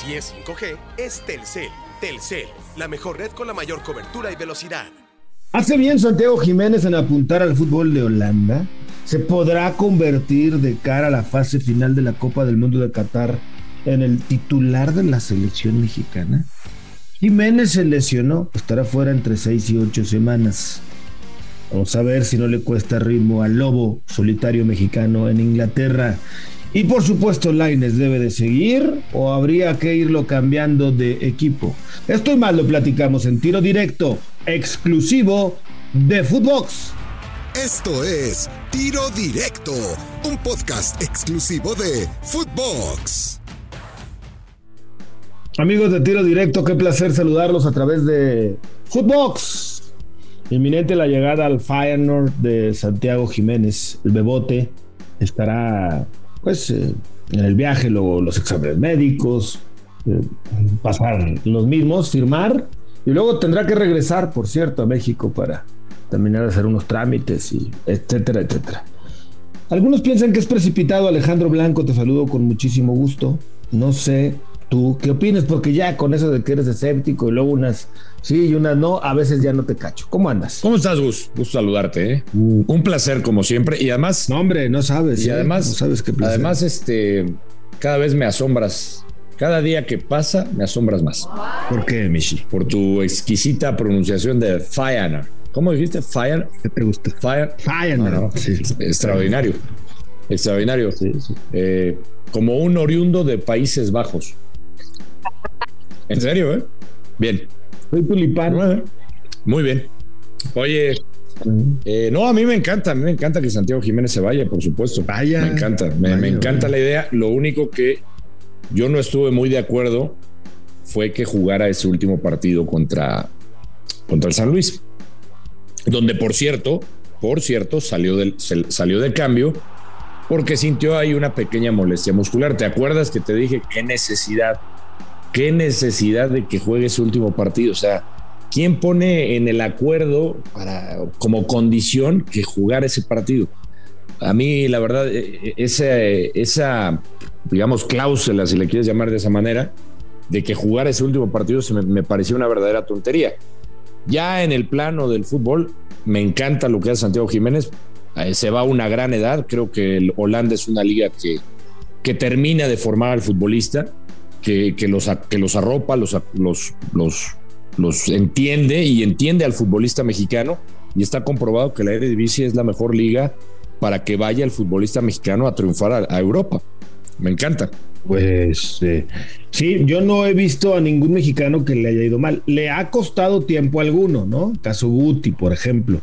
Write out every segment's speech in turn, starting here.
Si es 5G, es Telcel. Telcel, la mejor red con la mayor cobertura y velocidad. ¿Hace bien Santiago Jiménez en apuntar al fútbol de Holanda? ¿Se podrá convertir de cara a la fase final de la Copa del Mundo de Qatar en el titular de la selección mexicana? Jiménez se lesionó, estará fuera entre 6 y 8 semanas. Vamos a ver si no le cuesta ritmo al lobo solitario mexicano en Inglaterra. Y por supuesto, Laines debe de seguir o habría que irlo cambiando de equipo. Esto y más lo platicamos en tiro directo, exclusivo de Footbox. Esto es Tiro Directo, un podcast exclusivo de Footbox. Amigos de Tiro Directo, qué placer saludarlos a través de Footbox. Inminente la llegada al Feyenoord de Santiago Jiménez, el bebote, estará pues eh, en el viaje luego los exámenes médicos, eh, pasar los mismos, firmar y luego tendrá que regresar, por cierto, a México para terminar de hacer unos trámites y etcétera, etcétera. Algunos piensan que es precipitado. Alejandro Blanco, te saludo con muchísimo gusto. No sé tú qué opinas, porque ya con eso de que eres escéptico y luego unas sí y unas no, a veces ya no te cacho. ¿Cómo andas? ¿Cómo estás, Gus? Gusto saludarte, ¿eh? Mm. Un placer como siempre y además No, hombre, no sabes. y ¿eh? además no sabes qué placer. además este cada vez me asombras. Cada día que pasa me asombras más ¿Por qué, Michi? por tu exquisita pronunciación de Feyenoord. ¿Cómo dijiste? Fire ¿Qué te gusta? Fire Feyenoord, No, no, sí. Extraordinario. Extraordinario. Sí, sí. Eh, como un oriundo de Países Bajos. En serio, ¿eh? Bien. Soy tulipán. Bueno, Muy bien. Oye, eh, no, a mí me encanta, a mí me encanta que Santiago Jiménez se vaya, por supuesto. Vaya. Me encanta, me, Vaya, me encanta vaya. la idea. Lo único que yo no estuve muy de acuerdo fue que jugara ese último partido contra, contra el San Luis, donde por cierto, por cierto, salió del, se- salió de cambio porque sintió ahí una pequeña molestia muscular. ¿Te acuerdas que te dije qué necesidad, qué necesidad de que juegue ese último partido? O sea, ¿quién pone en el acuerdo para, como condición que jugar ese partido? A mí, la verdad, eh, esa, esa, digamos, cláusula, si le quieres llamar de esa manera, de que jugar ese último partido se me, me pareció una verdadera tontería. Ya en el plano del fútbol, me encanta lo que hace Santiago Jiménez. Eh, se va a una gran edad. Creo que el Holanda es una liga que, que termina de formar al futbolista, que, los, que los arropa, los, los, los, entiende y entiende al futbolista mexicano. Y está comprobado que la Eredivisie es la mejor liga para que vaya el futbolista mexicano a triunfar a, Europa. Me encanta. Pues eh, sí, yo no he visto a ningún mexicano que le haya ido mal. Le ha costado tiempo alguno, ¿no? Caso Guti, por ejemplo.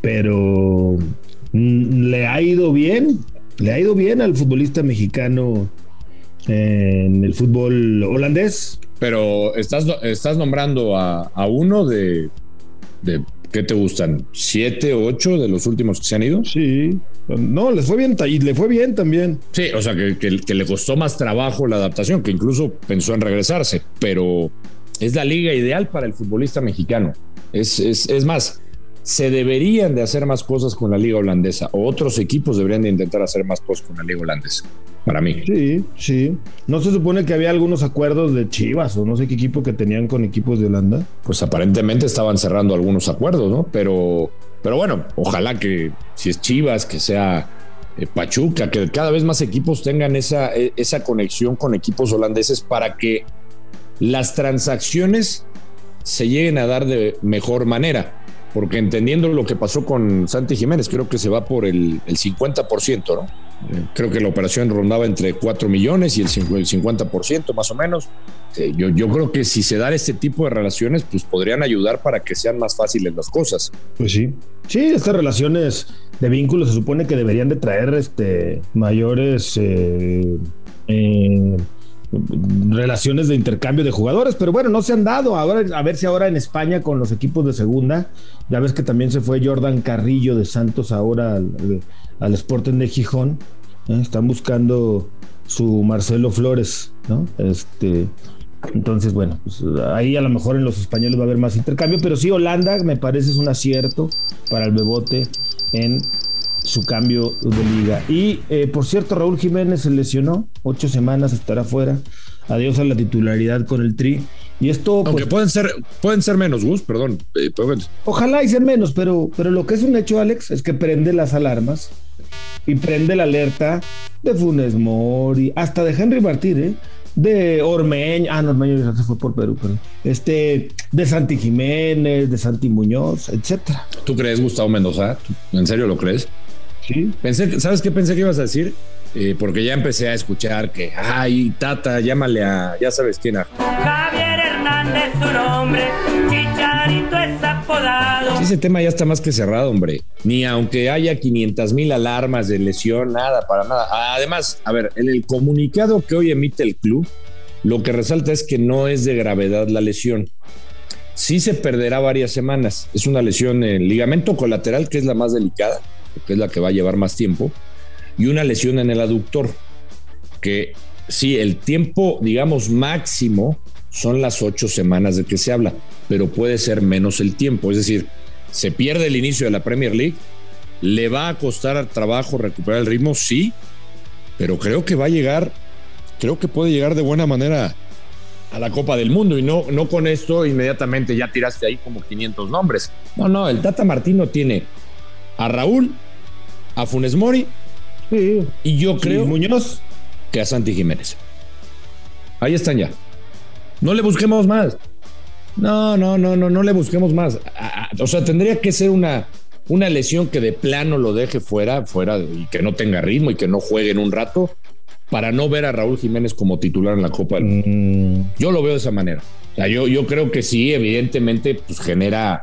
Pero mm, le ha ido bien. Le ha ido bien al futbolista mexicano en el fútbol holandés. Pero estás, estás nombrando a, a uno de, de, ¿qué te gustan? ¿Siete, ocho de los últimos que se han ido? Sí. No, les fue bien y le fue bien también. Sí, o sea, que, que- que le costó más trabajo la adaptación, que incluso pensó en regresarse, pero es la liga ideal para el futbolista mexicano. Es, es, es más, se deberían de hacer más cosas con la liga holandesa, o otros equipos deberían de intentar hacer más cosas con la liga holandesa, para mí. Sí, sí. ¿No se supone que había algunos acuerdos de Chivas o no sé qué equipo que tenían con equipos de Holanda? Pues aparentemente estaban cerrando algunos acuerdos, ¿no? Pero, pero bueno, ojalá que si es Chivas, que sea eh, Pachuca, que cada vez más equipos tengan esa, eh, esa conexión con equipos holandeses para que las transacciones se lleguen a dar de mejor manera. Porque entendiendo lo que pasó con Santi Jiménez, creo que se va por el, el 50%, ¿no? Eh, Creo que la operación rondaba entre 4 millones y el 5 el 50% más o menos. Eh, Yo, yo creo que si se dan este tipo de relaciones, pues podrían ayudar para que sean más fáciles las cosas. Pues sí. Sí, estas relaciones de vínculos se supone que deberían de traer este mayores eh, relaciones de intercambio de jugadores, pero bueno, no se han dado. Ahora, a ver si ahora en España con los equipos de segunda, ya ves que también se fue Jordan Carrillo de Santos ahora al, al Sporting de Gijón. ¿Eh? Están buscando su Marcelo Flores, ¿no? Este. Entonces, bueno, pues ahí a lo mejor en los españoles va a haber más intercambio, pero sí, Holanda me parece es un acierto para el Bebote en su cambio de liga. Y eh, por cierto, Raúl Jiménez se lesionó, ocho semanas estará fuera. adiós a la titularidad con el Tri. Y esto. Aunque pues, pueden ser, pueden ser menos, Gus, perdón. eh, Ojalá y sean menos, pero, pero lo que es un hecho, Alex, es que prende las alarmas y prende la alerta de Funes Mori, hasta de Henry Martín, ¿eh? de Ormeño, ah, no, Ormeño ya se fue por Perú, pero este, de Santi Jiménez, de Santi Muñoz, etcétera. ¿Tú crees, Gustavo Mendoza? ¿En serio lo crees? Sí. Pensé, ¿Sabes qué pensé que ibas a decir? Eh, porque ya empecé a escuchar que, ay, Tata, llámale a, ya sabes quién, a Javier Hernández su nombre, Chicharito es apodado. Ese tema ya está más que cerrado, hombre. Ni aunque haya 500 mil alarmas de lesión, nada, para nada. Además, a ver, en el comunicado que hoy emite el club, lo que resalta es que no es de gravedad la lesión. Sí se perderá varias semanas. Es una lesión en ligamento colateral, que es la más delicada, que es la que va a llevar más tiempo, y una lesión en el aductor, que sí, el tiempo, digamos, máximo son las ocho semanas de que se habla, pero puede ser menos el tiempo. Es decir, se pierde el inicio de la Premier League, le va a costar trabajo recuperar el ritmo, sí, pero creo que va a llegar, creo que puede llegar de buena manera a la Copa del Mundo y no, no con esto inmediatamente ya tiraste ahí como 500 nombres. No, no, el Tata Martino tiene a Raúl, a Funes Mori Sí. y yo creo Sí, Muñoz. que a Santi Jiménez. Ahí están ya. No le busquemos más. No, no, no, no, no le busquemos más. O sea, tendría que ser una, una lesión que de plano lo deje fuera, fuera y que no tenga ritmo y que no juegue en un rato para no ver a Raúl Jiménez como titular en la Copa del Mundo. Mm, Yo lo veo de esa manera. O sea, yo, yo creo que sí, evidentemente, pues genera,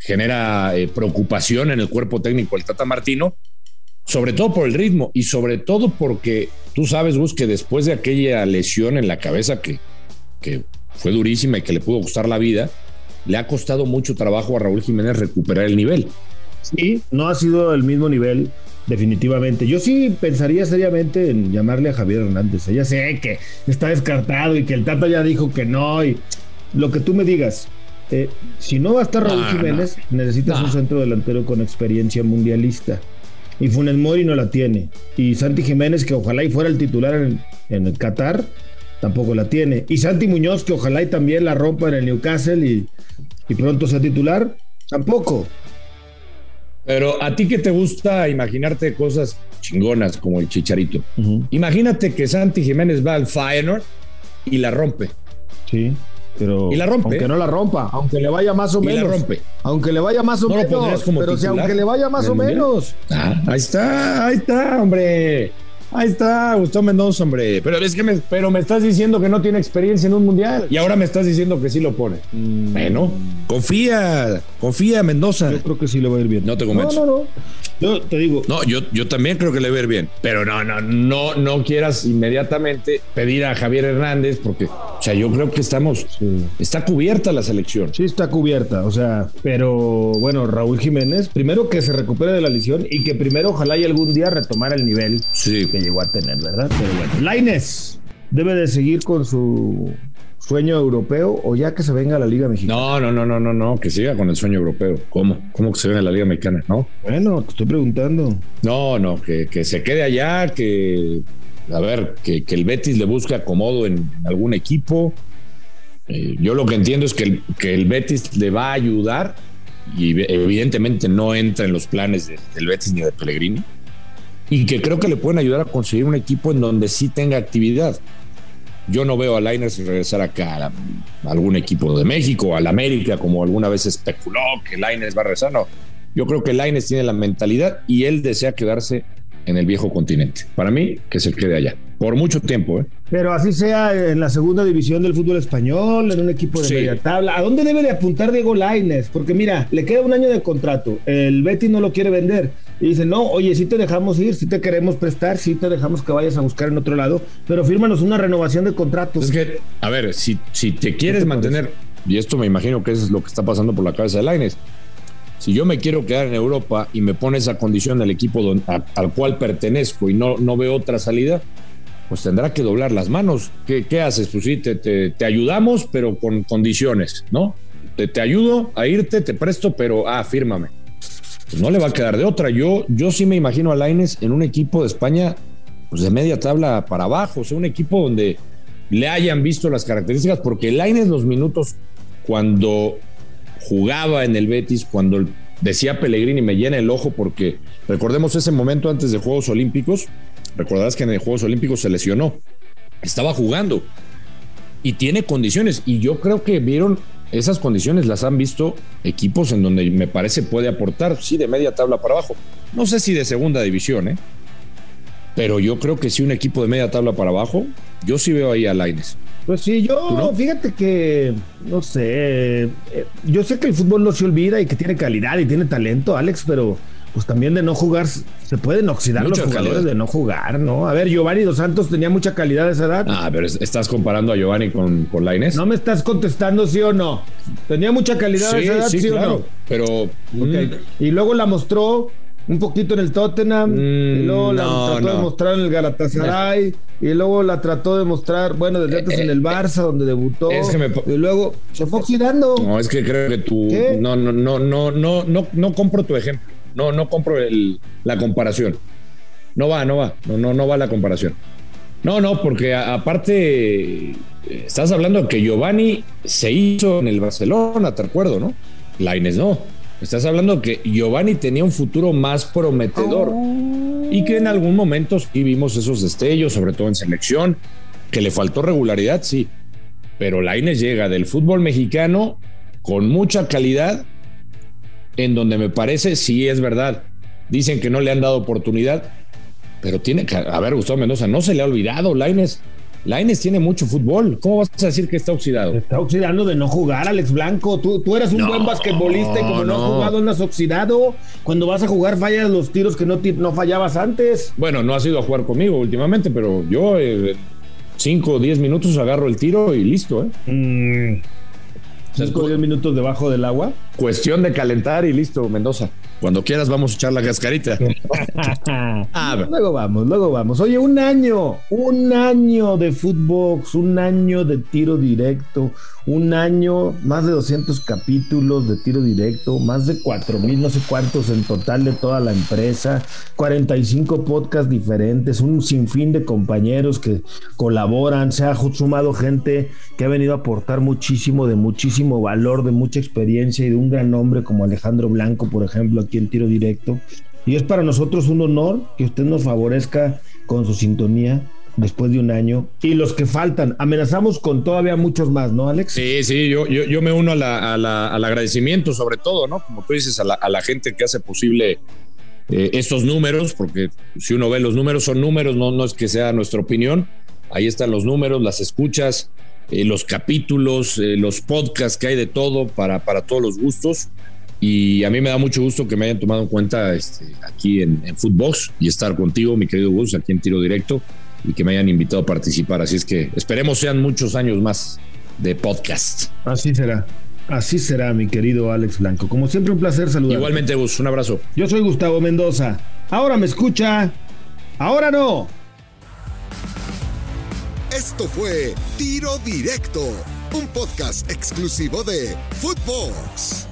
genera eh, preocupación en el cuerpo técnico el Tata Martino, sobre todo por el ritmo y sobre todo porque tú sabes, Gus, que después de aquella lesión en la cabeza que, que fue durísima y que le pudo costar la vida, le ha costado mucho trabajo a Raúl Jiménez recuperar el nivel. Sí, no ha sido el mismo nivel, definitivamente. Yo sí pensaría seriamente en llamarle a Javier Hernández. Ya sé que está descartado y que el Tata ya dijo que no. Y lo que tú me digas, eh, si no va a estar Raúl No, Jiménez, necesitas No. un centro delantero con experiencia mundialista. Y Funes Mori no la tiene. Y Santi Jiménez, que ojalá y fuera el titular en, en el Qatar, tampoco la tiene. Y Santi Muñoz, que ojalá y también la rompa en el Newcastle y, y pronto sea titular, tampoco. Pero a ti que te gusta imaginarte cosas chingonas como el chicharito. Imagínate que Santi Jiménez va al Feyenoord y la rompe. Sí, pero Y la rompe. aunque no la rompa, aunque le vaya más o Y la menos. rompe. Aunque le vaya más o ¿No menos. como pero si aunque le vaya más o menos. Ah, ahí está, ahí está, hombre. Ahí está, Gustavo Mendoza, hombre. Pero es que me, pero me estás diciendo que no tiene experiencia en un mundial. Y ahora me estás diciendo que sí lo pone. Bueno, confía, confía, Mendoza. Yo creo que sí le va a ir bien. No te No, convenzo. no, no. Yo te digo, No, yo, yo también creo que le va a ir bien. Pero no, no, no, no quieras inmediatamente pedir a Javier Hernández, porque, o sea, yo creo que estamos, Sí. está cubierta la selección. sí está cubierta, o sea, pero bueno, Raúl Jiménez, primero que se recupere de la lesión y que primero ojalá y algún día retomara el nivel Sí. que llegó a tener, ¿verdad? Pero bueno, Laines debe de seguir con su sueño europeo o ya que se venga a la Liga Mexicana. No, no, no, no, no, no, que siga con el sueño europeo. ¿Cómo? ¿Cómo que se ve en la Liga Mexicana? No. Bueno, te estoy preguntando. No, no, que, que se quede allá, que, a ver, que, que el Betis le busque acomodo en algún equipo. Eh, yo lo que entiendo es que el, que el Betis le va a ayudar y evidentemente no entra en los planes de- del Betis ni de Pellegrini y que creo que le pueden ayudar a conseguir un equipo en donde sí tenga actividad. Yo no veo a Liners regresar acá a, la- a algún equipo de México, al América, como alguna vez especuló que Liners va a regresar. No, yo creo que Liners tiene la mentalidad y él desea quedarse en el viejo continente. Para mí, que se quede allá. Por mucho tiempo, ¿eh? Pero así sea en la segunda división del fútbol español, en un equipo de Sí. media tabla. ¿A dónde debe de apuntar Diego Laines? Porque mira, le queda un año de contrato. El Betis no lo quiere vender. Y dice, no, oye, sí te dejamos ir, sí te queremos prestar, sí te dejamos que vayas a buscar en otro lado, pero fírmanos una renovación de contrato. Es que, a ver, si, si te quieres te mantener, y esto me imagino que eso es lo que está pasando por la cabeza de Laines, si yo me quiero quedar en Europa y me pone esa condición el equipo a- al cual pertenezco y no, no veo otra salida, pues tendrá que doblar las manos. ¿Qué, qué haces? Pues sí, te, te- te ayudamos, pero con condiciones, ¿no? Te, te ayudo a irte, te presto, pero, ah, fírmame. Pues no le va a quedar de otra. Yo, yo sí me imagino a Laines en un equipo de España, pues de media tabla para abajo, o sea, un equipo donde le hayan visto las características, porque Laines los minutos cuando jugaba en el Betis, cuando decía Pellegrini me llena el ojo, porque recordemos ese momento antes de Juegos Olímpicos, recordarás que en el Juegos Olímpicos se lesionó, estaba jugando y tiene condiciones, y yo creo que vieron esas condiciones las han visto equipos en donde me parece puede aportar, sí, de media tabla para abajo. No sé si de segunda división, ¿eh? Pero yo creo que sí, un equipo de media tabla para abajo, yo sí veo ahí a Laines. Pues sí, yo, fíjate que, no sé, eh, yo sé que el fútbol no se olvida y que tiene calidad y tiene talento, Alex, pero pues también de no jugar, se pueden oxidar los jugadores de no jugar, ¿no? A ver, Giovanni Dos Santos tenía mucha calidad a esa edad. Ah, pero estás comparando a Giovanni con, con Lainez. No me estás contestando sí o no. Tenía mucha calidad a esa edad, sí, o no. Pero. Mm. Y luego la mostró un poquito en el Tottenham, y luego la mm, trató de mostrar en el Galatasaray, y luego la trató de mostrar, bueno, desde antes en el Barça, donde debutó, y luego se fue oxidando. No, es que creo que tú, no, no, no, no, no, no, no compro tu ejemplo. No, no compro el, la comparación. No va, no va, no, no, no va la comparación. No, no, porque aparte estás hablando que Giovanni se hizo en el Barcelona, te acuerdo, ¿no? Laines no. Estás hablando que Giovanni tenía un futuro más prometedor y que en algún momento sí vimos esos destellos, sobre todo en selección, que le faltó regularidad, sí. Pero Laines llega del fútbol mexicano con mucha calidad en donde me parece, sí es verdad, dicen que no le han dado oportunidad, pero tiene que, a ver, Gustavo Mendoza, no se le ha olvidado, Laines. Laines tiene mucho fútbol. ¿Cómo vas a decir que está oxidado? Está oxidando de no jugar, Alex Blanco. Tú, tú eres un buen basquetbolista y como no, has jugado, no has oxidado. Cuando vas a jugar, fallas los tiros que no, no fallabas antes. Bueno, no has ido a jugar conmigo últimamente, pero yo 5 o 10 minutos agarro el tiro y listo, ¿eh? Mm. 5 o 10 minutos debajo del agua. Cuestión de calentar y listo, Mendoza. Cuando quieras vamos a echar la cascarita. ah, luego vamos, luego vamos. Oye, un año, un año de fútbol, un año de tiro directo, un año, más de 200 capítulos de tiro directo, más de 4 mil, no sé cuántos en total de toda la empresa, 45 podcasts diferentes, un sinfín de compañeros que colaboran, se ha sumado gente que ha venido a aportar muchísimo, de muchísimo valor, de mucha experiencia y de un gran nombre como Alejandro Blanco, por ejemplo, aquí en tiro directo. Y es para nosotros un honor que usted nos favorezca con su sintonía después de un año. Y los que faltan, amenazamos con todavía muchos más, ¿no, Alex? Sí, sí, yo, yo, me uno al agradecimiento, sobre todo, ¿no? Como tú dices, a la, gente que hace posible eh, estos números, porque si uno ve los números, son números, no, no es que sea nuestra opinión. Ahí están los números, las escuchas, eh, los capítulos, eh, los podcasts que hay de todo para, para todos los gustos. Y a mí me da mucho gusto que me hayan tomado en cuenta este, aquí en, en Footbox y estar contigo, mi querido Gus, aquí en Tiro Directo y que me hayan invitado a participar. Así es que esperemos sean muchos años más de podcast. Así será. Así será, mi querido Alex Blanco. Como siempre, un placer saludar. Igualmente, Gus, un abrazo. Yo soy Gustavo Mendoza. Ahora me escucha. Ahora no. Esto fue Tiro Directo, un podcast exclusivo de Footbox.